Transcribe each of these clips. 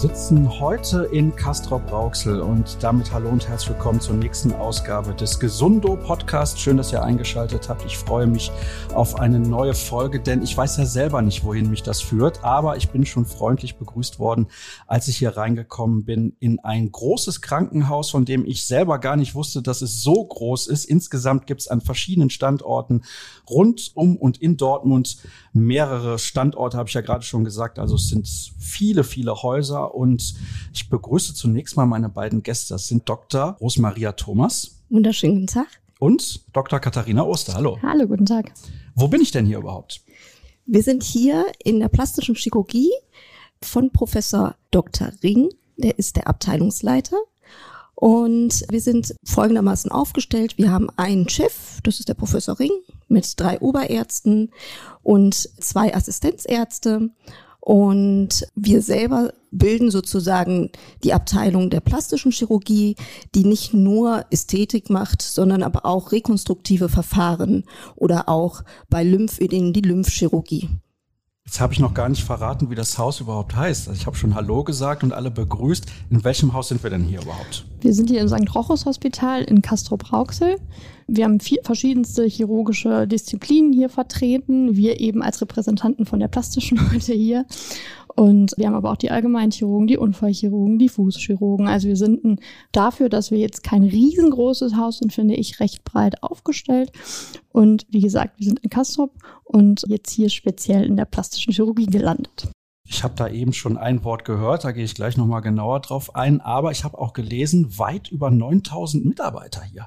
Sitzen heute in Castrop-Rauxel und damit hallo und herzlich willkommen zur nächsten Ausgabe des Gesundo Podcast. Schön, dass ihr eingeschaltet habt. Ich freue mich auf eine neue Folge, denn ich weiß ja selber nicht, wohin mich das führt, aber ich bin schon freundlich begrüßt worden, als ich hier reingekommen bin in ein großes Krankenhaus, von dem ich selber gar nicht wusste, dass es so groß ist. Insgesamt gibt es an verschiedenen Standorten rund um und in Dortmund mehrere Standorte, habe ich ja gerade schon gesagt. Also es sind viele, viele Häuser und ich begrüße zunächst mal meine beiden Gäste. Das sind Dr. Rosmaria Thomas. Wunderschönen guten Tag. Und Dr. Katharina Oster. Hallo. Hallo, guten Tag. Wo bin ich denn hier überhaupt? Wir sind hier in der plastischen Chirurgie von Professor Dr. Ring. Der ist der Abteilungsleiter. Und wir sind folgendermaßen aufgestellt. Wir haben einen Chef, das ist der Professor Ring, mit drei Oberärzten und zwei Assistenzärzte. Und wir selber bilden sozusagen die Abteilung der plastischen Chirurgie, die nicht nur Ästhetik macht, sondern aber auch rekonstruktive Verfahren oder auch bei Lymphödem die Lymphchirurgie. Jetzt habe ich noch gar nicht verraten, wie das Haus überhaupt heißt. Also ich habe schon Hallo gesagt und alle begrüßt. In welchem Haus sind wir denn hier überhaupt? Wir sind hier im St. Rochus Hospital in Castrop-Rauxel. Wir haben vier verschiedenste chirurgische Disziplinen hier vertreten. Wir eben als Repräsentanten von der plastischen heute hier. Und wir haben aber auch die Allgemeinchirurgen, die Unfallchirurgen, die Fußchirurgen. Also wir sind dafür, dass wir jetzt kein riesengroßes Haus sind, finde ich, recht breit aufgestellt. Und wie gesagt, wir sind in Kastrop und jetzt hier speziell in der plastischen Chirurgie gelandet. Ich habe da eben schon ein Wort gehört, da gehe ich gleich nochmal genauer drauf ein. Aber ich habe auch gelesen, weit über 9000 Mitarbeiter hier.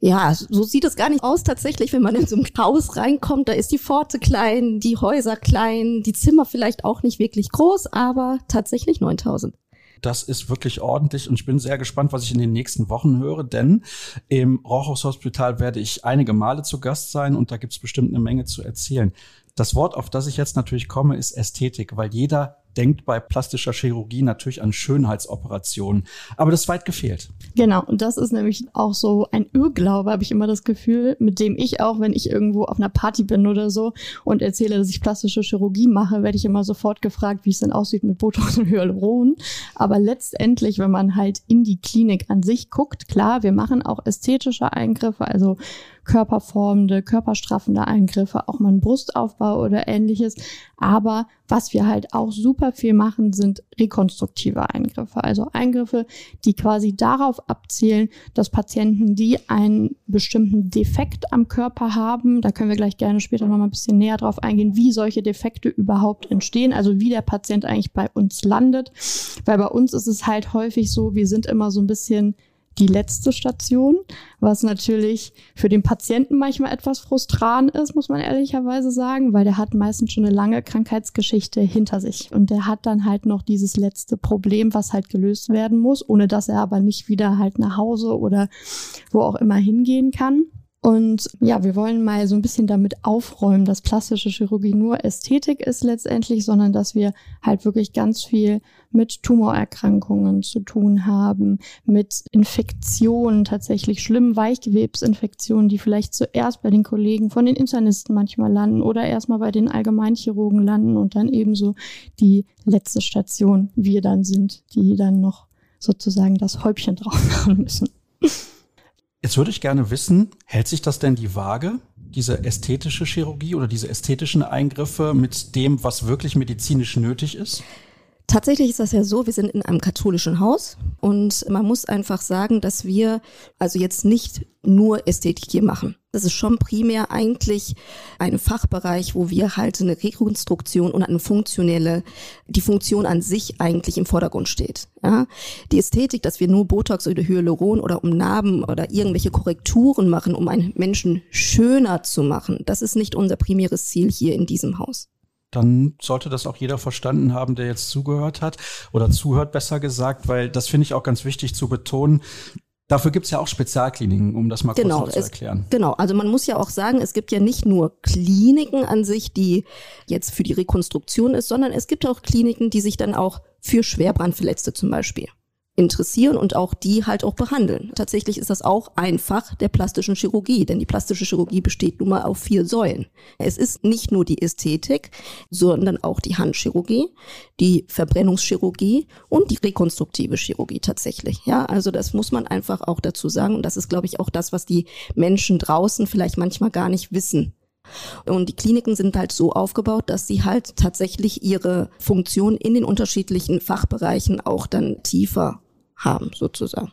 Ja, so sieht es gar nicht aus tatsächlich, wenn man in so ein Haus reinkommt. Da ist die Pforte klein, die Häuser klein, die Zimmer vielleicht auch nicht wirklich groß, aber tatsächlich 9000. Das ist wirklich ordentlich und ich bin sehr gespannt, was ich in den nächsten Wochen höre, denn im Rochhaus Hospital werde ich einige Male zu Gast sein und da gibt es bestimmt eine Menge zu erzählen. Das Wort, auf das ich jetzt natürlich komme, ist Ästhetik, weil jeder denkt bei plastischer Chirurgie natürlich an Schönheitsoperationen. Aber das ist weit gefehlt. Genau, und das ist nämlich auch so ein Irrglaube, habe ich immer das Gefühl, mit dem ich auch, wenn ich irgendwo auf einer Party bin oder so und erzähle, dass ich plastische Chirurgie mache, werde ich immer sofort gefragt, wie es denn aussieht mit Botox und Hyaluron. Aber letztendlich, wenn man halt in die Klinik an sich guckt, klar, wir machen auch ästhetische Eingriffe, also körperformende, körperstraffende Eingriffe, auch mal einen Brustaufbau oder ähnliches. Aber was wir halt auch super viel machen, sind rekonstruktive Eingriffe. Also Eingriffe, die quasi darauf abzielen, dass Patienten, die einen bestimmten Defekt am Körper haben, da können wir gleich gerne später noch mal ein bisschen näher drauf eingehen, wie solche Defekte überhaupt entstehen, also wie der Patient eigentlich bei uns landet. Weil bei uns ist es halt häufig so, wir sind immer so ein bisschen die letzte Station, was natürlich für den Patienten manchmal etwas frustrant ist, muss man ehrlicherweise sagen, weil der hat meistens schon eine lange Krankheitsgeschichte hinter sich und der hat dann halt noch dieses letzte Problem, was halt gelöst werden muss, ohne dass er aber nicht wieder halt nach Hause oder wo auch immer hingehen kann. Und ja, wir wollen mal so ein bisschen damit aufräumen, dass plastische Chirurgie nur Ästhetik ist letztendlich, sondern dass wir halt wirklich ganz viel mit Tumorerkrankungen zu tun haben, mit Infektionen, tatsächlich schlimmen Weichgewebsinfektionen, die vielleicht zuerst bei den Kollegen von den Internisten manchmal landen oder erstmal bei den Allgemeinchirurgen landen und dann ebenso die letzte Station wir dann sind, die dann noch sozusagen das Häubchen drauf machen müssen. Jetzt würde ich gerne wissen, hält sich das denn die Waage, diese ästhetische Chirurgie oder diese ästhetischen Eingriffe mit dem, was wirklich medizinisch nötig ist? Tatsächlich ist das ja so, wir sind in einem katholischen Haus und man muss einfach sagen, dass wir also jetzt nicht nur Ästhetik hier machen. Das ist schon primär eigentlich ein Fachbereich, wo wir halt eine Rekonstruktion und eine funktionelle, die Funktion an sich eigentlich im Vordergrund steht. Ja? Die Ästhetik, dass wir nur Botox oder Hyaluron oder um Narben oder irgendwelche Korrekturen machen, um einen Menschen schöner zu machen, das ist nicht unser primäres Ziel hier in diesem Haus dann sollte das auch jeder verstanden haben, der jetzt zugehört hat oder zuhört, besser gesagt, weil das finde ich auch ganz wichtig zu betonen. Dafür gibt es ja auch Spezialkliniken, um das mal genau, kurz zu erklären. Es, genau, also man muss ja auch sagen, es gibt ja nicht nur Kliniken an sich, die jetzt für die Rekonstruktion ist, sondern es gibt auch Kliniken, die sich dann auch für Schwerbrandverletzte zum Beispiel interessieren und auch die halt auch behandeln. Tatsächlich ist das auch ein Fach der plastischen Chirurgie, denn die plastische Chirurgie besteht nun mal auf vier Säulen. Es ist nicht nur die Ästhetik, sondern auch die Handchirurgie, die Verbrennungschirurgie und die rekonstruktive Chirurgie tatsächlich. Ja, also das muss man einfach auch dazu sagen und das ist, glaube ich, auch das, was die Menschen draußen vielleicht manchmal gar nicht wissen. Und die Kliniken sind halt so aufgebaut, dass sie halt tatsächlich ihre Funktion in den unterschiedlichen Fachbereichen auch dann tiefer haben, sozusagen.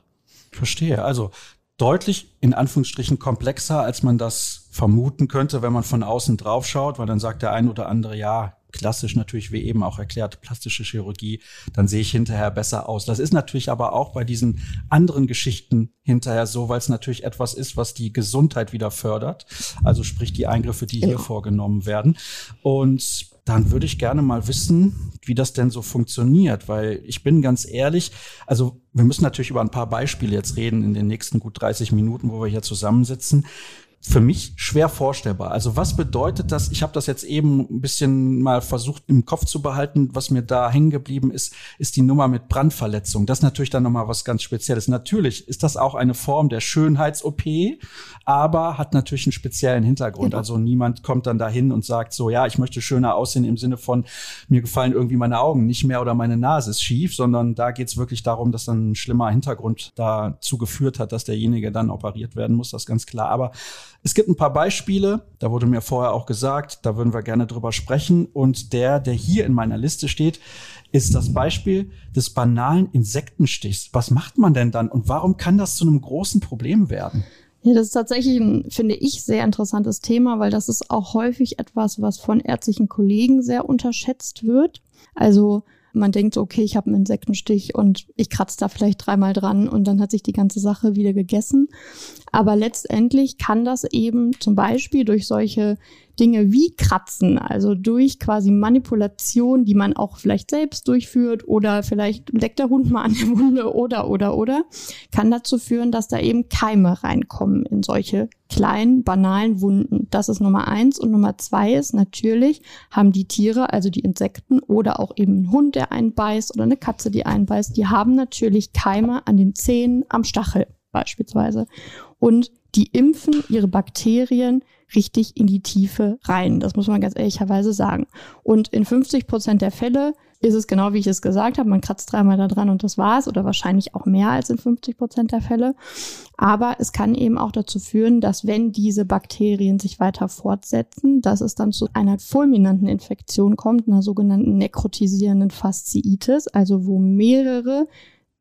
Verstehe. Also deutlich in Anführungsstrichen komplexer, als man das vermuten könnte, wenn man von außen drauf schaut, weil dann sagt der ein oder andere, ja, klassisch natürlich, wie eben auch erklärt, plastische Chirurgie, dann sehe ich hinterher besser aus. Das ist natürlich aber auch bei diesen anderen Geschichten hinterher so, weil es natürlich etwas ist, was die Gesundheit wieder fördert. Also sprich die Eingriffe, die hier ja. vorgenommen werden. Und dann würde ich gerne mal wissen, wie das denn so funktioniert, weil ich bin ganz ehrlich, also wir müssen natürlich über ein paar Beispiele jetzt reden in den nächsten gut 30 Minuten, wo wir hier zusammensitzen für mich schwer vorstellbar. Also was bedeutet das? Ich habe das jetzt eben ein bisschen mal versucht im Kopf zu behalten. Was mir da hängen geblieben ist, ist die Nummer mit Brandverletzung. Das ist natürlich dann nochmal was ganz Spezielles. Natürlich ist das auch eine Form der Schönheits-OP, aber hat natürlich einen speziellen Hintergrund. Genau. Also niemand kommt dann dahin und sagt so, ja, ich möchte schöner aussehen im Sinne von, mir gefallen irgendwie meine Augen nicht mehr oder meine Nase ist schief, sondern da geht es wirklich darum, dass dann ein schlimmer Hintergrund dazu geführt hat, dass derjenige dann operiert werden muss, das ist ganz klar. Aber es gibt ein paar Beispiele, da wurde mir vorher auch gesagt, da würden wir gerne drüber sprechen. Und der, der hier in meiner Liste steht, ist das Beispiel des banalen Insektenstichs. Was macht man denn dann und warum kann das zu einem großen Problem werden? Ja, das ist tatsächlich ein, finde ich, sehr interessantes Thema, weil das ist auch häufig etwas, was von ärztlichen Kollegen sehr unterschätzt wird. Also man denkt, okay, ich habe einen Insektenstich und ich kratze da vielleicht dreimal dran und dann hat sich die ganze Sache wieder gegessen. Aber letztendlich kann das eben zum Beispiel durch solche Dinge wie Kratzen, also durch quasi Manipulation, die man auch vielleicht selbst durchführt oder vielleicht leckt der Hund mal an der Wunde oder, oder, oder, kann dazu führen, dass da eben Keime reinkommen in solche kleinen, banalen Wunden. Das ist Nummer eins. Und Nummer zwei ist natürlich, haben die Tiere, also die Insekten oder auch eben ein Hund, der einen beißt oder eine Katze, die einen beißt, die haben natürlich Keime an den Zähnen, am Stachel beispielsweise. Und die impfen ihre Bakterien richtig in die Tiefe rein. Das muss man ganz ehrlicherweise sagen. Und in 50 Prozent der Fälle ist es genau wie ich es gesagt habe. Man kratzt dreimal da dran und das war's oder wahrscheinlich auch mehr als in 50 Prozent der Fälle. Aber es kann eben auch dazu führen, dass wenn diese Bakterien sich weiter fortsetzen, dass es dann zu einer fulminanten Infektion kommt, einer sogenannten nekrotisierenden Fasziitis, also wo mehrere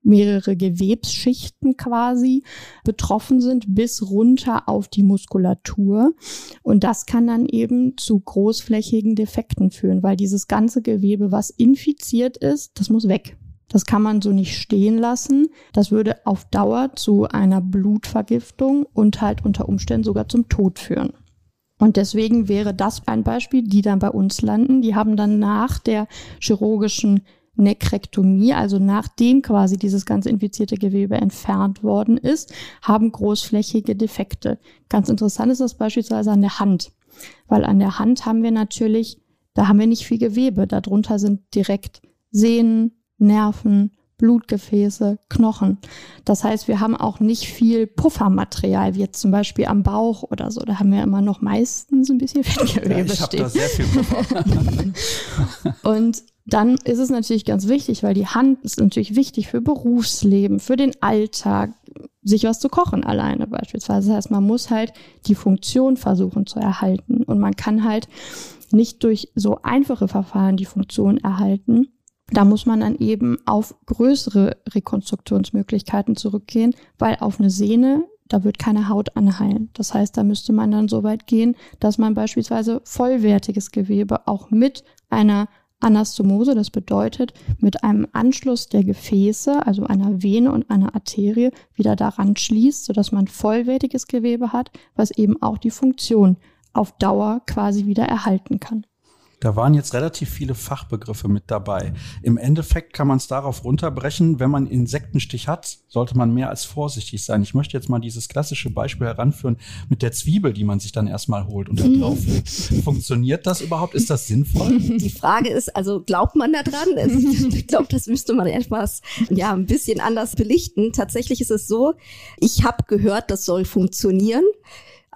mehrere Gewebsschichten quasi betroffen sind bis runter auf die Muskulatur. Und das kann dann eben zu großflächigen Defekten führen, weil dieses ganze Gewebe, was infiziert ist, das muss weg. Das kann man so nicht stehen lassen. Das würde auf Dauer zu einer Blutvergiftung und halt unter Umständen sogar zum Tod führen. Und deswegen wäre das ein Beispiel, die dann bei uns landen. Die haben dann nach der chirurgischen Nekrektomie, also nachdem quasi dieses ganze infizierte Gewebe entfernt worden ist, haben großflächige Defekte. Ganz interessant ist das beispielsweise an der Hand, weil an der Hand haben wir natürlich, da haben wir nicht viel Gewebe, darunter sind direkt Sehnen, Nerven, Blutgefäße, Knochen. Das heißt, wir haben auch nicht viel Puffermaterial, wie jetzt zum Beispiel am Bauch oder so. Da haben wir immer noch meistens ein bisschen Fettgewebe ja, ich stehen. Da sehr viel Puffer. Und dann ist es natürlich ganz wichtig, weil die Hand ist natürlich wichtig für Berufsleben, für den Alltag, sich was zu kochen alleine beispielsweise. Das heißt, man muss halt die Funktion versuchen zu erhalten und man kann halt nicht durch so einfache Verfahren die Funktion erhalten. Da muss man dann eben auf größere Rekonstruktionsmöglichkeiten zurückgehen, weil auf eine Sehne da wird keine Haut anheilen. Das heißt, da müsste man dann so weit gehen, dass man beispielsweise vollwertiges Gewebe auch mit einer Anastomose, das bedeutet mit einem Anschluss der Gefäße, also einer Vene und einer Arterie, wieder daran schließt, sodass man vollwertiges Gewebe hat, was eben auch die Funktion auf Dauer quasi wieder erhalten kann. Da waren jetzt relativ viele Fachbegriffe mit dabei. Im Endeffekt kann man es darauf runterbrechen, wenn man Insektenstich hat, sollte man mehr als vorsichtig sein. Ich möchte jetzt mal dieses klassische Beispiel heranführen mit der Zwiebel, die man sich dann erstmal holt und da drauf legt. Funktioniert das überhaupt? Ist das sinnvoll? Die Frage ist, also glaubt man da dran? Ich glaube, das müsste man etwas, ja, ein bisschen anders belichten. Tatsächlich ist es so, ich habe gehört, das soll funktionieren.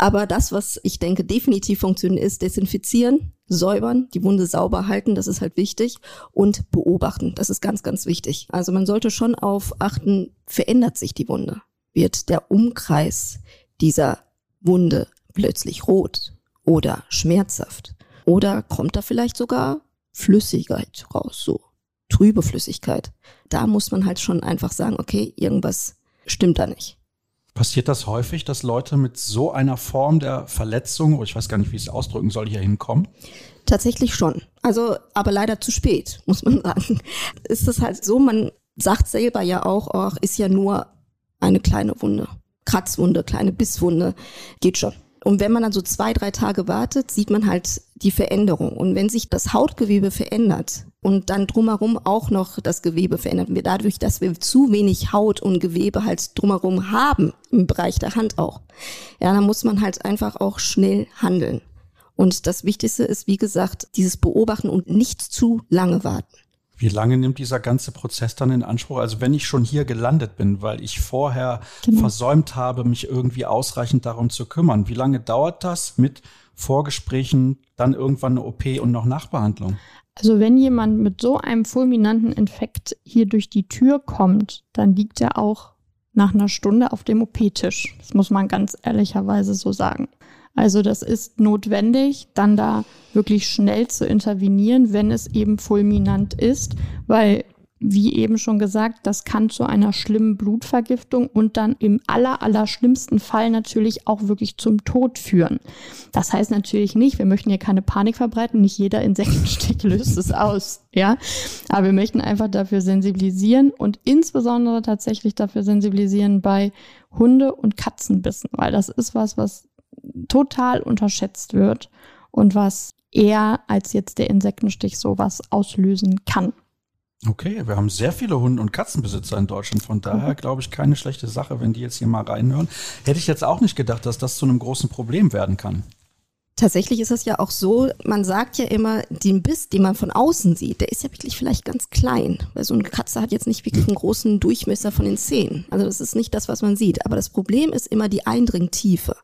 Aber das, was ich denke definitiv funktioniert, ist desinfizieren, säubern, die Wunde sauber halten, das ist halt wichtig und beobachten, das ist ganz, ganz wichtig. Also man sollte schon auf achten, verändert sich die Wunde? Wird der Umkreis dieser Wunde plötzlich rot oder schmerzhaft? Oder kommt da vielleicht sogar Flüssigkeit raus, so trübe Flüssigkeit? Da muss man halt schon einfach sagen, okay, irgendwas stimmt da nicht. Passiert das häufig, dass Leute mit so einer Form der Verletzung, oder ich weiß gar nicht, wie ich es ausdrücken soll, hier hinkommen? Tatsächlich schon. Also, aber leider zu spät, muss man sagen. Ist das halt so, man sagt selber ja auch, ach, ist ja nur eine kleine Wunde. Kratzwunde, kleine Bisswunde, geht schon. Und wenn man dann so zwei, drei Tage wartet, sieht man halt die Veränderung. Und wenn sich das Hautgewebe verändert und dann drumherum auch noch das Gewebe verändert, wir dadurch, dass wir zu wenig Haut und Gewebe halt drumherum haben, im Bereich der Hand auch, ja, dann muss man halt einfach auch schnell handeln. Und das Wichtigste ist, wie gesagt, dieses Beobachten und nicht zu lange warten. Wie lange nimmt dieser ganze Prozess dann in Anspruch? Also wenn ich schon hier gelandet bin, weil ich vorher genau. versäumt habe, mich irgendwie ausreichend darum zu kümmern, wie lange dauert das mit Vorgesprächen, dann irgendwann eine OP und noch Nachbehandlung? Also wenn jemand mit so einem fulminanten Infekt hier durch die Tür kommt, dann liegt er auch nach einer Stunde auf dem OP-Tisch. Das muss man ganz ehrlicherweise so sagen. Also das ist notwendig, dann da wirklich schnell zu intervenieren, wenn es eben fulminant ist, weil wie eben schon gesagt, das kann zu einer schlimmen Blutvergiftung und dann im aller, aller schlimmsten Fall natürlich auch wirklich zum Tod führen. Das heißt natürlich nicht, wir möchten hier keine Panik verbreiten, nicht jeder Insektenstich löst es aus, ja. Aber wir möchten einfach dafür sensibilisieren und insbesondere tatsächlich dafür sensibilisieren bei Hunde- und Katzenbissen, weil das ist was, was total unterschätzt wird und was eher als jetzt der Insektenstich sowas auslösen kann. Okay, wir haben sehr viele Hunde- und Katzenbesitzer in Deutschland. Von daher mhm. glaube ich keine schlechte Sache, wenn die jetzt hier mal reinhören. Hätte ich jetzt auch nicht gedacht, dass das zu einem großen Problem werden kann. Tatsächlich ist es ja auch so, man sagt ja immer, den Biss, den man von außen sieht, der ist ja wirklich vielleicht ganz klein. Weil so eine Katze hat jetzt nicht wirklich einen großen Durchmesser von den Zähnen. Also das ist nicht das, was man sieht. Aber das Problem ist immer die Eindringtiefe.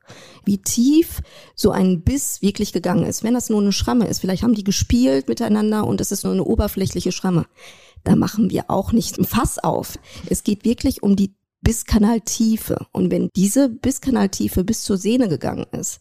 Wie tief so ein Biss wirklich gegangen ist. Wenn das nur eine Schramme ist, vielleicht haben die gespielt miteinander und es ist nur eine oberflächliche Schramme. Da machen wir auch nicht ein Fass auf. Es geht wirklich um die Bisskanaltiefe. Und wenn diese Bisskanaltiefe bis zur Sehne gegangen ist,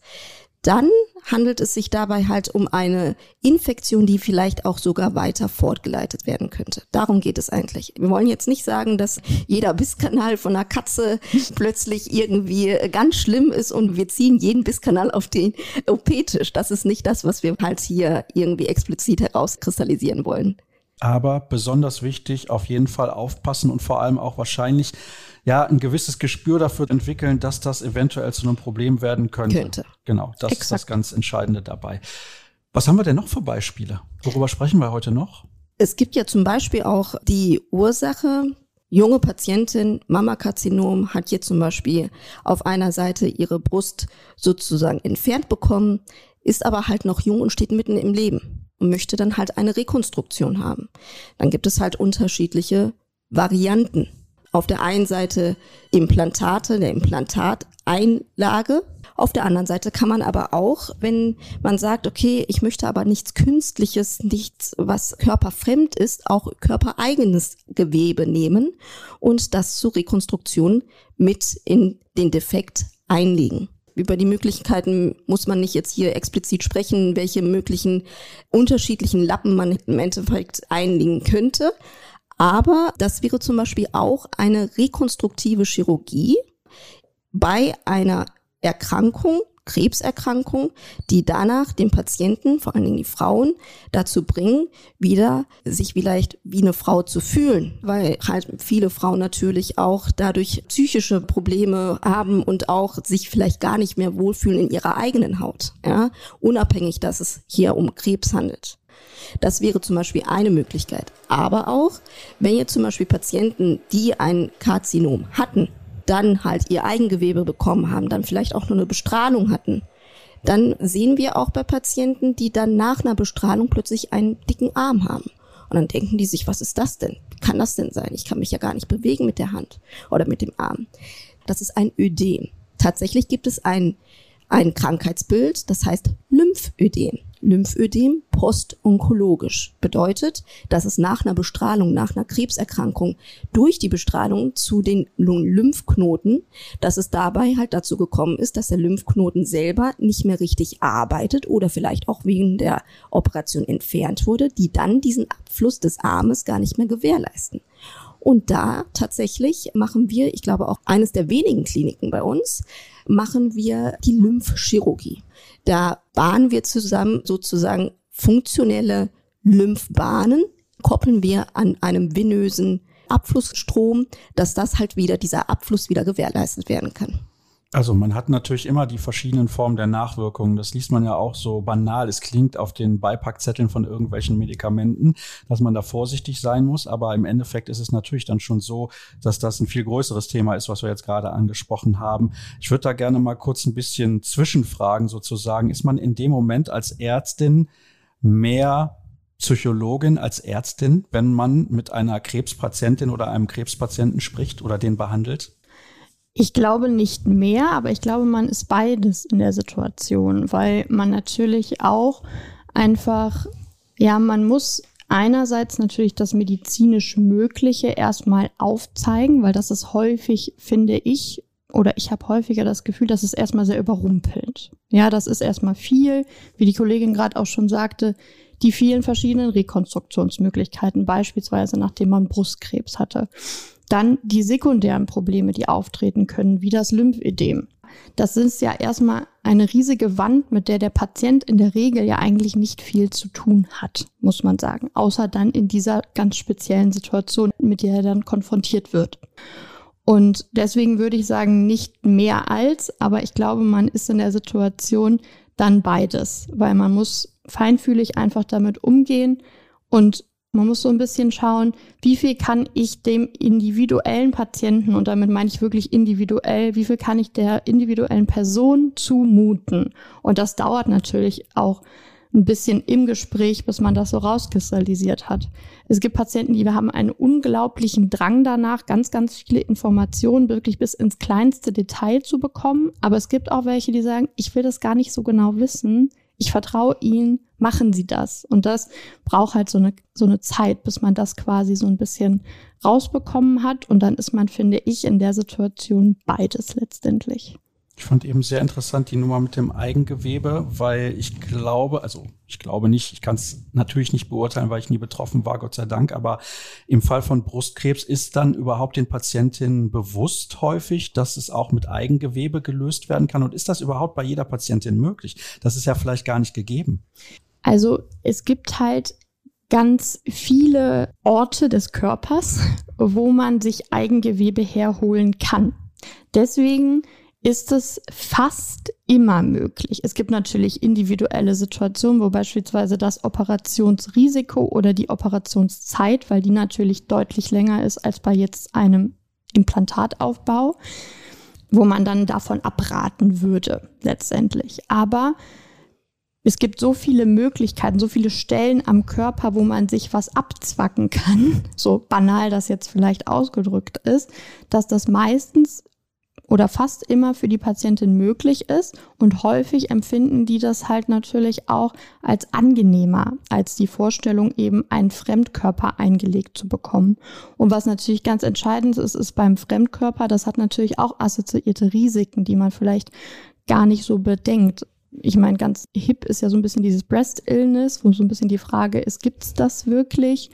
dann handelt es sich dabei halt um eine Infektion, die vielleicht auch sogar weiter fortgeleitet werden könnte. Darum geht es eigentlich. Wir wollen jetzt nicht sagen, dass jeder Bisskanal von einer Katze plötzlich irgendwie ganz schlimm ist und wir ziehen jeden Bisskanal auf den OP-Tisch. Das ist nicht das, was wir halt hier irgendwie explizit herauskristallisieren wollen. Aber besonders wichtig, auf jeden Fall aufpassen und vor allem auch wahrscheinlich ja ein gewisses Gespür dafür entwickeln, dass das eventuell zu einem Problem werden könnte. Könnte. Genau, das Exakt. ist das ganz Entscheidende dabei. Was haben wir denn noch für Beispiele? Worüber sprechen wir heute noch? Es gibt ja zum Beispiel auch die Ursache, junge Patientin, Mammakarzinom, hat hier zum Beispiel auf einer Seite ihre Brust sozusagen entfernt bekommen, ist aber halt noch jung und steht mitten im Leben und möchte dann halt eine Rekonstruktion haben. Dann gibt es halt unterschiedliche Varianten auf der einen Seite Implantate, der Implantateinlage. Auf der anderen Seite kann man aber auch, wenn man sagt, okay, ich möchte aber nichts Künstliches, nichts, was körperfremd ist, auch körpereigenes Gewebe nehmen und das zur Rekonstruktion mit in den Defekt einlegen über die Möglichkeiten muss man nicht jetzt hier explizit sprechen, welche möglichen unterschiedlichen Lappen man im Endeffekt einlegen könnte. Aber das wäre zum Beispiel auch eine rekonstruktive Chirurgie bei einer Erkrankung, Krebserkrankung, die danach den Patienten, vor allen Dingen die Frauen, dazu bringen, wieder sich vielleicht wie eine Frau zu fühlen, weil halt viele Frauen natürlich auch dadurch psychische Probleme haben und auch sich vielleicht gar nicht mehr wohlfühlen in ihrer eigenen Haut, ja, unabhängig, dass es hier um Krebs handelt. Das wäre zum Beispiel eine Möglichkeit. Aber auch, wenn jetzt zum Beispiel Patienten, die ein Karzinom hatten, dann halt ihr Eigengewebe bekommen haben, dann vielleicht auch nur eine Bestrahlung hatten, dann sehen wir auch bei Patienten, die dann nach einer Bestrahlung plötzlich einen dicken Arm haben. Und dann denken die sich, was ist das denn? Wie kann das denn sein? Ich kann mich ja gar nicht bewegen mit der Hand oder mit dem Arm. Das ist ein Ödem. Tatsächlich gibt es ein, ein Krankheitsbild, das heißt Lymphödem. Lymphödem postonkologisch bedeutet, dass es nach einer Bestrahlung, nach einer Krebserkrankung durch die Bestrahlung zu den Lymphknoten, dass es dabei halt dazu gekommen ist, dass der Lymphknoten selber nicht mehr richtig arbeitet oder vielleicht auch wegen der Operation entfernt wurde, die dann diesen Abfluss des Armes gar nicht mehr gewährleisten. Und da tatsächlich machen wir, ich glaube auch eines der wenigen Kliniken bei uns, machen wir die Lymphchirurgie. Da bahnen wir zusammen sozusagen funktionelle Lymphbahnen, koppeln wir an einem venösen Abflussstrom, dass das halt wieder, dieser Abfluss wieder gewährleistet werden kann. Also man hat natürlich immer die verschiedenen Formen der Nachwirkungen. Das liest man ja auch so banal. Es klingt auf den Beipackzetteln von irgendwelchen Medikamenten, dass man da vorsichtig sein muss. Aber im Endeffekt ist es natürlich dann schon so, dass das ein viel größeres Thema ist, was wir jetzt gerade angesprochen haben. Ich würde da gerne mal kurz ein bisschen zwischenfragen sozusagen. Ist man in dem Moment als Ärztin mehr Psychologin als Ärztin, wenn man mit einer Krebspatientin oder einem Krebspatienten spricht oder den behandelt? Ich glaube nicht mehr, aber ich glaube, man ist beides in der Situation, weil man natürlich auch einfach, ja, man muss einerseits natürlich das medizinisch Mögliche erstmal aufzeigen, weil das ist häufig, finde ich, oder ich habe häufiger das Gefühl, dass es erstmal sehr überrumpelt. Ja, das ist erstmal viel, wie die Kollegin gerade auch schon sagte, die vielen verschiedenen Rekonstruktionsmöglichkeiten, beispielsweise nachdem man Brustkrebs hatte. Dann die sekundären Probleme, die auftreten können, wie das Lymphödem. Das ist ja erstmal eine riesige Wand, mit der der Patient in der Regel ja eigentlich nicht viel zu tun hat, muss man sagen. Außer dann in dieser ganz speziellen Situation, mit der er dann konfrontiert wird. Und deswegen würde ich sagen, nicht mehr als, aber ich glaube, man ist in der Situation dann beides, weil man muss feinfühlig einfach damit umgehen und man muss so ein bisschen schauen, wie viel kann ich dem individuellen Patienten, und damit meine ich wirklich individuell, wie viel kann ich der individuellen Person zumuten? Und das dauert natürlich auch ein bisschen im Gespräch, bis man das so rauskristallisiert hat. Es gibt Patienten, die haben einen unglaublichen Drang danach, ganz, ganz viele Informationen wirklich bis ins kleinste Detail zu bekommen. Aber es gibt auch welche, die sagen, ich will das gar nicht so genau wissen ich vertraue ihnen, machen sie das. Und das braucht halt so eine, so eine Zeit, bis man das quasi so ein bisschen rausbekommen hat. Und dann ist man, finde ich, in der Situation beides letztendlich. Ich fand eben sehr interessant die Nummer mit dem Eigengewebe, weil ich glaube, also ich glaube nicht, ich kann es natürlich nicht beurteilen, weil ich nie betroffen war, Gott sei Dank, aber im Fall von Brustkrebs ist dann überhaupt den Patientinnen bewusst häufig, dass es auch mit Eigengewebe gelöst werden kann. Und ist das überhaupt bei jeder Patientin möglich? Das ist ja vielleicht gar nicht gegeben. Also es gibt halt ganz viele Orte des Körpers, wo man sich Eigengewebe herholen kann. Deswegen ist es fast immer möglich. Es gibt natürlich individuelle Situationen, wo beispielsweise das Operationsrisiko oder die Operationszeit, weil die natürlich deutlich länger ist als bei jetzt einem Implantataufbau, wo man dann davon abraten würde letztendlich. Aber es gibt so viele Möglichkeiten, so viele Stellen am Körper, wo man sich was abzwacken kann, so banal das jetzt vielleicht ausgedrückt ist, dass das meistens oder fast immer für die Patientin möglich ist. Und häufig empfinden die das halt natürlich auch als angenehmer, als die Vorstellung, eben einen Fremdkörper eingelegt zu bekommen. Und was natürlich ganz entscheidend ist, ist beim Fremdkörper, das hat natürlich auch assoziierte Risiken, die man vielleicht gar nicht so bedenkt. Ich meine, ganz hip ist ja so ein bisschen dieses Breast Illness, wo so ein bisschen die Frage ist, gibt's das wirklich?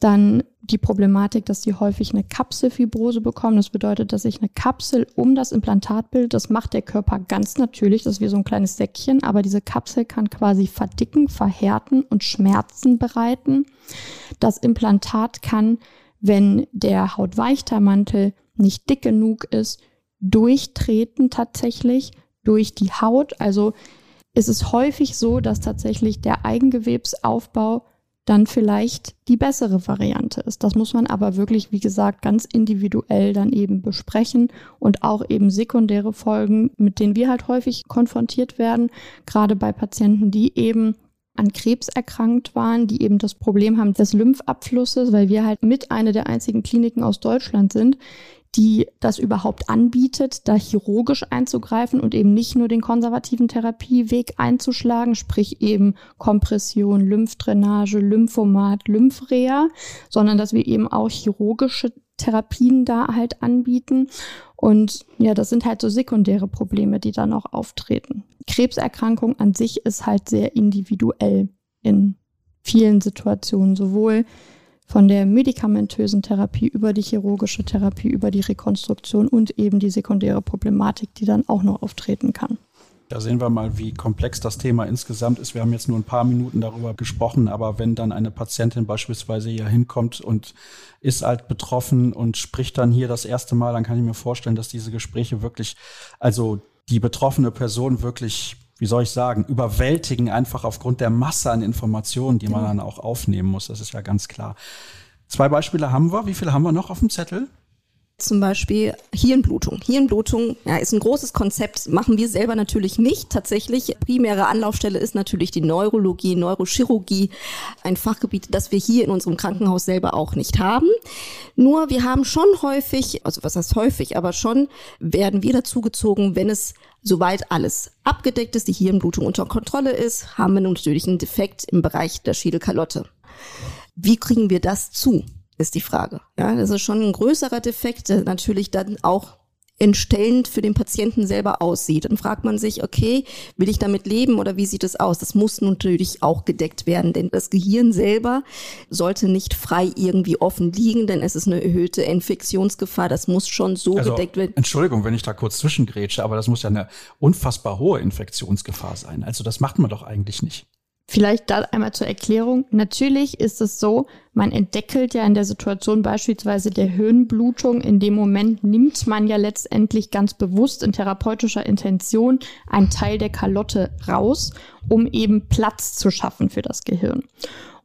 Dann die Problematik, dass sie häufig eine Kapselfibrose bekommen. Das bedeutet, dass sich eine Kapsel um das Implantat bildet. Das macht der Körper ganz natürlich. Das ist wie so ein kleines Säckchen. Aber diese Kapsel kann quasi verdicken, verhärten und Schmerzen bereiten. Das Implantat kann, wenn der Hautweichtermantel nicht dick genug ist, durchtreten tatsächlich durch die Haut. Also ist es häufig so, dass tatsächlich der Eigengewebsaufbau dann vielleicht die bessere Variante ist. Das muss man aber wirklich, wie gesagt, ganz individuell dann eben besprechen und auch eben sekundäre Folgen, mit denen wir halt häufig konfrontiert werden, gerade bei Patienten, die eben an Krebs erkrankt waren, die eben das Problem haben des Lymphabflusses, weil wir halt mit einer der einzigen Kliniken aus Deutschland sind, die das überhaupt anbietet, da chirurgisch einzugreifen und eben nicht nur den konservativen Therapieweg einzuschlagen, sprich eben Kompression, Lymphdrainage, Lymphomat, Lymphrea, sondern dass wir eben auch chirurgische Therapien da halt anbieten. Und ja, das sind halt so sekundäre Probleme, die dann auch auftreten. Krebserkrankung an sich ist halt sehr individuell in vielen Situationen, sowohl von der medikamentösen Therapie über die chirurgische Therapie, über die Rekonstruktion und eben die sekundäre Problematik, die dann auch noch auftreten kann. Da sehen wir mal, wie komplex das Thema insgesamt ist. Wir haben jetzt nur ein paar Minuten darüber gesprochen, aber wenn dann eine Patientin beispielsweise hier hinkommt und ist halt betroffen und spricht dann hier das erste Mal, dann kann ich mir vorstellen, dass diese Gespräche wirklich, also die betroffene Person wirklich wie soll ich sagen, überwältigen, einfach aufgrund der Masse an Informationen, die man genau. dann auch aufnehmen muss. Das ist ja ganz klar. Zwei Beispiele haben wir. Wie viele haben wir noch auf dem Zettel? Zum Beispiel Hirnblutung. Hirnblutung ja, ist ein großes Konzept, machen wir selber natürlich nicht. Tatsächlich, primäre Anlaufstelle ist natürlich die Neurologie, Neurochirurgie, ein Fachgebiet, das wir hier in unserem Krankenhaus selber auch nicht haben. Nur wir haben schon häufig, also was heißt häufig, aber schon werden wir dazugezogen, wenn es soweit alles abgedeckt ist, die Hirnblutung unter Kontrolle ist, haben wir natürlich einen Defekt im Bereich der Schädelkalotte. Wie kriegen wir das zu? ist die Frage. Ja, das ist schon ein größerer Defekt, der natürlich dann auch entstellend für den Patienten selber aussieht. Dann fragt man sich, okay, will ich damit leben oder wie sieht es aus? Das muss natürlich auch gedeckt werden, denn das Gehirn selber sollte nicht frei irgendwie offen liegen, denn es ist eine erhöhte Infektionsgefahr. Das muss schon so also, gedeckt werden. Entschuldigung, wenn ich da kurz zwischengrätsche, aber das muss ja eine unfassbar hohe Infektionsgefahr sein. Also das macht man doch eigentlich nicht. Vielleicht da einmal zur Erklärung. Natürlich ist es so, man entdeckelt ja in der Situation beispielsweise der Hirnblutung. In dem Moment nimmt man ja letztendlich ganz bewusst in therapeutischer Intention einen Teil der Kalotte raus, um eben Platz zu schaffen für das Gehirn.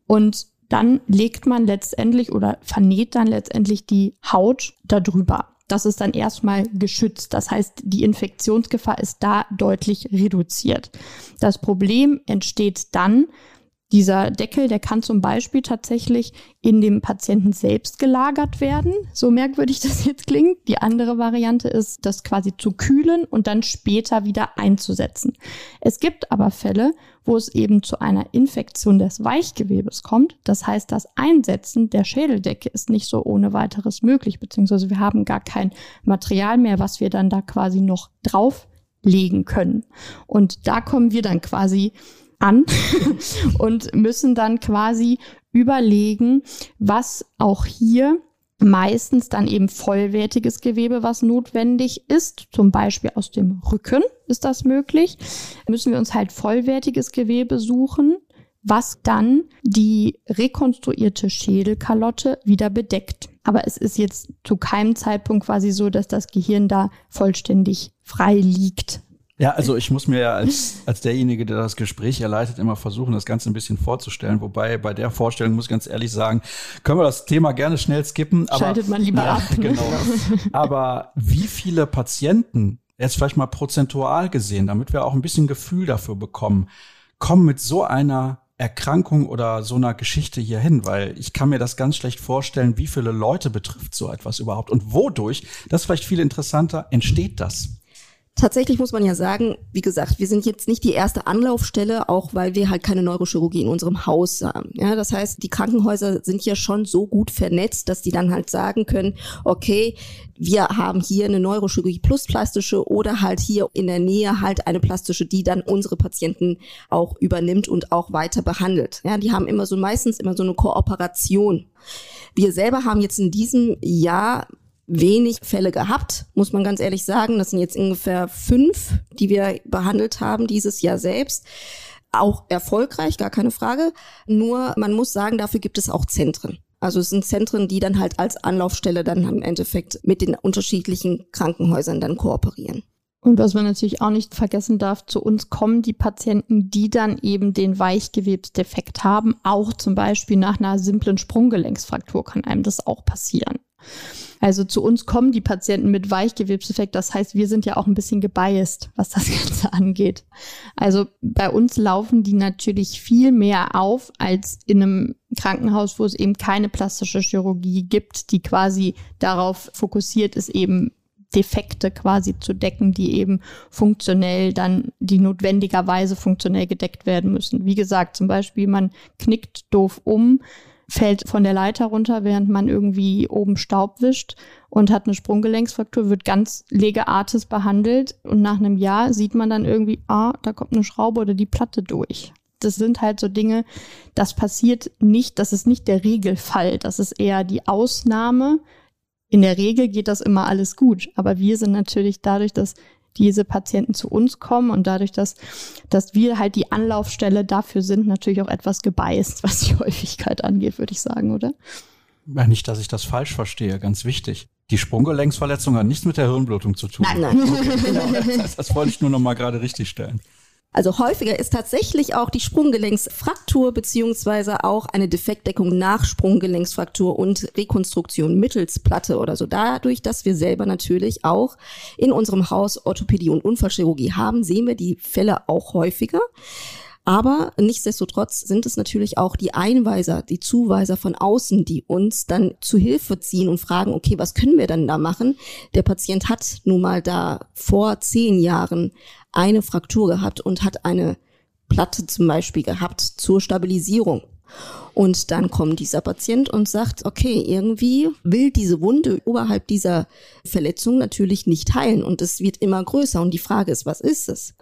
Und dann legt man letztendlich oder vernäht dann letztendlich die Haut darüber das ist dann erstmal geschützt. Das heißt, die Infektionsgefahr ist da deutlich reduziert. Das Problem entsteht dann, dieser Deckel, der kann zum Beispiel tatsächlich in dem Patienten selbst gelagert werden, so merkwürdig das jetzt klingt. Die andere Variante ist, das quasi zu kühlen und dann später wieder einzusetzen. Es gibt aber Fälle, wo es eben zu einer Infektion des Weichgewebes kommt. Das heißt, das Einsetzen der Schädeldecke ist nicht so ohne weiteres möglich, beziehungsweise wir haben gar kein Material mehr, was wir dann da quasi noch drauflegen können. Und da kommen wir dann quasi an und müssen dann quasi überlegen, was auch hier meistens dann eben vollwertiges Gewebe, was notwendig ist. Zum Beispiel aus dem Rücken ist das möglich. Müssen wir uns halt vollwertiges Gewebe suchen, was dann die rekonstruierte Schädelkalotte wieder bedeckt. Aber es ist jetzt zu keinem Zeitpunkt quasi so, dass das Gehirn da vollständig frei liegt. Ja, also ich muss mir ja als, als derjenige, der das Gespräch erleitet, immer versuchen, das Ganze ein bisschen vorzustellen. Wobei bei der Vorstellung muss ich ganz ehrlich sagen, können wir das Thema gerne schnell skippen. Aber, Schaltet man lieber ja, ab. Ne? Genau. aber wie viele Patienten, jetzt vielleicht mal prozentual gesehen, damit wir auch ein bisschen Gefühl dafür bekommen, kommen mit so einer Erkrankung oder so einer Geschichte hier hin, weil ich kann mir das ganz schlecht vorstellen, wie viele Leute betrifft so etwas überhaupt und wodurch, das ist vielleicht viel interessanter, entsteht das? Tatsächlich muss man ja sagen, wie gesagt, wir sind jetzt nicht die erste Anlaufstelle, auch weil wir halt keine Neurochirurgie in unserem Haus haben. Ja, das heißt, die Krankenhäuser sind ja schon so gut vernetzt, dass die dann halt sagen können, okay, wir haben hier eine Neurochirurgie plus plastische oder halt hier in der Nähe halt eine plastische, die dann unsere Patienten auch übernimmt und auch weiter behandelt. Ja, die haben immer so meistens immer so eine Kooperation. Wir selber haben jetzt in diesem Jahr wenig Fälle gehabt, muss man ganz ehrlich sagen. Das sind jetzt ungefähr fünf, die wir behandelt haben dieses Jahr selbst. Auch erfolgreich, gar keine Frage. Nur man muss sagen, dafür gibt es auch Zentren. Also es sind Zentren, die dann halt als Anlaufstelle dann im Endeffekt mit den unterschiedlichen Krankenhäusern dann kooperieren. Und was man natürlich auch nicht vergessen darf, zu uns kommen die Patienten, die dann eben den Weichgewebsdefekt haben. Auch zum Beispiel nach einer simplen Sprunggelenksfraktur kann einem das auch passieren. Also zu uns kommen die Patienten mit Weichgewebsdefekt. Das heißt, wir sind ja auch ein bisschen gebiased, was das Ganze angeht. Also bei uns laufen die natürlich viel mehr auf als in einem Krankenhaus, wo es eben keine plastische Chirurgie gibt, die quasi darauf fokussiert ist, eben Defekte quasi zu decken, die eben funktionell dann, die notwendigerweise funktionell gedeckt werden müssen. Wie gesagt, zum Beispiel, man knickt doof um, fällt von der Leiter runter, während man irgendwie oben Staub wischt und hat eine Sprunggelenksfraktur, wird ganz legeartes behandelt und nach einem Jahr sieht man dann irgendwie, ah, da kommt eine Schraube oder die Platte durch. Das sind halt so Dinge, das passiert nicht, das ist nicht der Regelfall, das ist eher die Ausnahme, in der Regel geht das immer alles gut. Aber wir sind natürlich dadurch, dass diese Patienten zu uns kommen und dadurch, dass, dass wir halt die Anlaufstelle dafür sind, natürlich auch etwas gebeißt, was die Häufigkeit angeht, würde ich sagen, oder? Ja, nicht, dass ich das falsch verstehe, ganz wichtig. Die Sprunggelenksverletzung hat nichts mit der Hirnblutung zu tun. Nein, nein. Okay, genau, das, das wollte ich nur noch mal gerade richtig stellen. Also häufiger ist tatsächlich auch die Sprunggelenksfraktur beziehungsweise auch eine Defektdeckung nach Sprunggelenksfraktur und Rekonstruktion mittels Platte oder so. Dadurch, dass wir selber natürlich auch in unserem Haus Orthopädie und Unfallchirurgie haben, sehen wir die Fälle auch häufiger. Aber nichtsdestotrotz sind es natürlich auch die Einweiser, die Zuweiser von außen, die uns dann zu Hilfe ziehen und fragen, okay, was können wir denn da machen? Der Patient hat nun mal da vor zehn Jahren eine Fraktur gehabt und hat eine Platte zum Beispiel gehabt zur Stabilisierung. Und dann kommt dieser Patient und sagt, okay, irgendwie will diese Wunde oberhalb dieser Verletzung natürlich nicht heilen und es wird immer größer. Und die Frage ist, was ist es?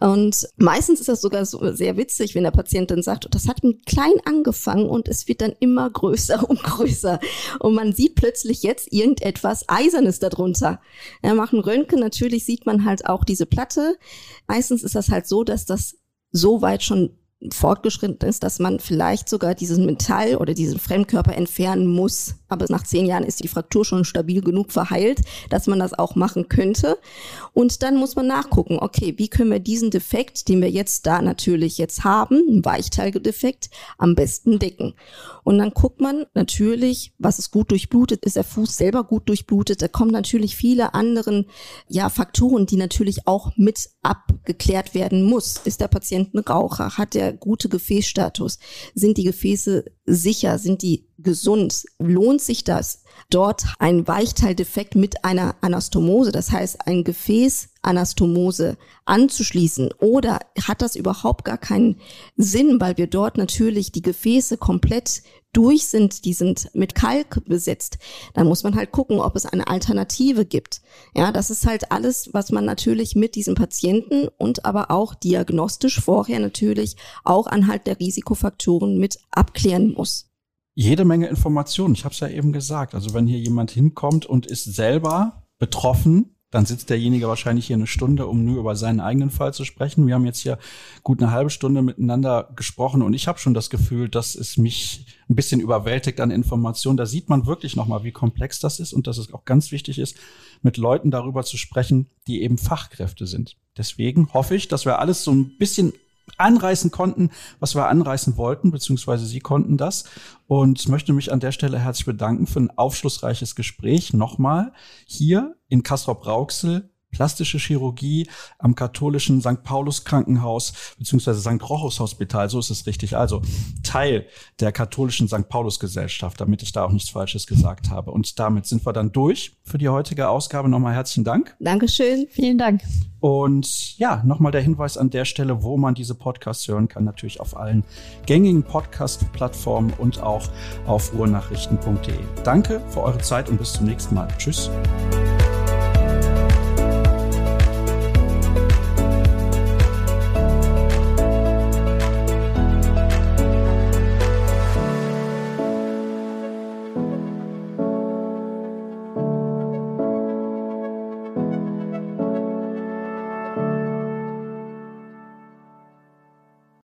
Und meistens ist das sogar so sehr witzig, wenn der Patient dann sagt, das hat klein angefangen und es wird dann immer größer und größer. Und man sieht plötzlich jetzt irgendetwas Eisernes darunter. Ja, machen Röntgen, natürlich sieht man halt auch diese Platte. Meistens ist das halt so, dass das so weit schon fortgeschritten ist, dass man vielleicht sogar diesen Metall oder diesen Fremdkörper entfernen muss. Aber nach zehn Jahren ist die Fraktur schon stabil genug verheilt, dass man das auch machen könnte. Und dann muss man nachgucken, okay, wie können wir diesen Defekt, den wir jetzt da natürlich jetzt haben, einen Weichteildefekt, am besten decken. Und dann guckt man natürlich, was ist gut durchblutet, ist der Fuß selber gut durchblutet. Da kommen natürlich viele anderen ja, Faktoren, die natürlich auch mit abgeklärt werden muss. Ist der Patient ein Raucher? Hat der gute Gefäßstatus? Sind die Gefäße sicher? Sind die gesund? Lohnt sich das? Dort ein Weichteildefekt mit einer Anastomose, das heißt ein Gefäßanastomose anzuschließen. Oder hat das überhaupt gar keinen Sinn, weil wir dort natürlich die Gefäße komplett durch sind, die sind mit Kalk besetzt, dann muss man halt gucken, ob es eine Alternative gibt. Ja, das ist halt alles, was man natürlich mit diesem Patienten und aber auch diagnostisch vorher natürlich auch anhalt der Risikofaktoren mit abklären muss jede Menge Informationen. Ich habe es ja eben gesagt. Also wenn hier jemand hinkommt und ist selber betroffen, dann sitzt derjenige wahrscheinlich hier eine Stunde, um nur über seinen eigenen Fall zu sprechen. Wir haben jetzt hier gut eine halbe Stunde miteinander gesprochen und ich habe schon das Gefühl, dass es mich ein bisschen überwältigt an Informationen. Da sieht man wirklich nochmal, wie komplex das ist und dass es auch ganz wichtig ist, mit Leuten darüber zu sprechen, die eben Fachkräfte sind. Deswegen hoffe ich, dass wir alles so ein bisschen anreißen konnten, was wir anreißen wollten, beziehungsweise Sie konnten das. Und möchte mich an der Stelle herzlich bedanken für ein aufschlussreiches Gespräch. Nochmal hier in Kastrop-Rauxel plastische Chirurgie am katholischen St. Paulus Krankenhaus beziehungsweise St. Rochus Hospital, so ist es richtig. Also Teil der katholischen St. Paulus Gesellschaft, damit ich da auch nichts Falsches gesagt habe. Und damit sind wir dann durch für die heutige Ausgabe. Nochmal herzlichen Dank. Dankeschön. Vielen Dank. Und ja, nochmal der Hinweis an der Stelle, wo man diese Podcasts hören kann, natürlich auf allen gängigen Podcast-Plattformen und auch auf ruhrnachrichten.de. Danke für eure Zeit und bis zum nächsten Mal. Tschüss.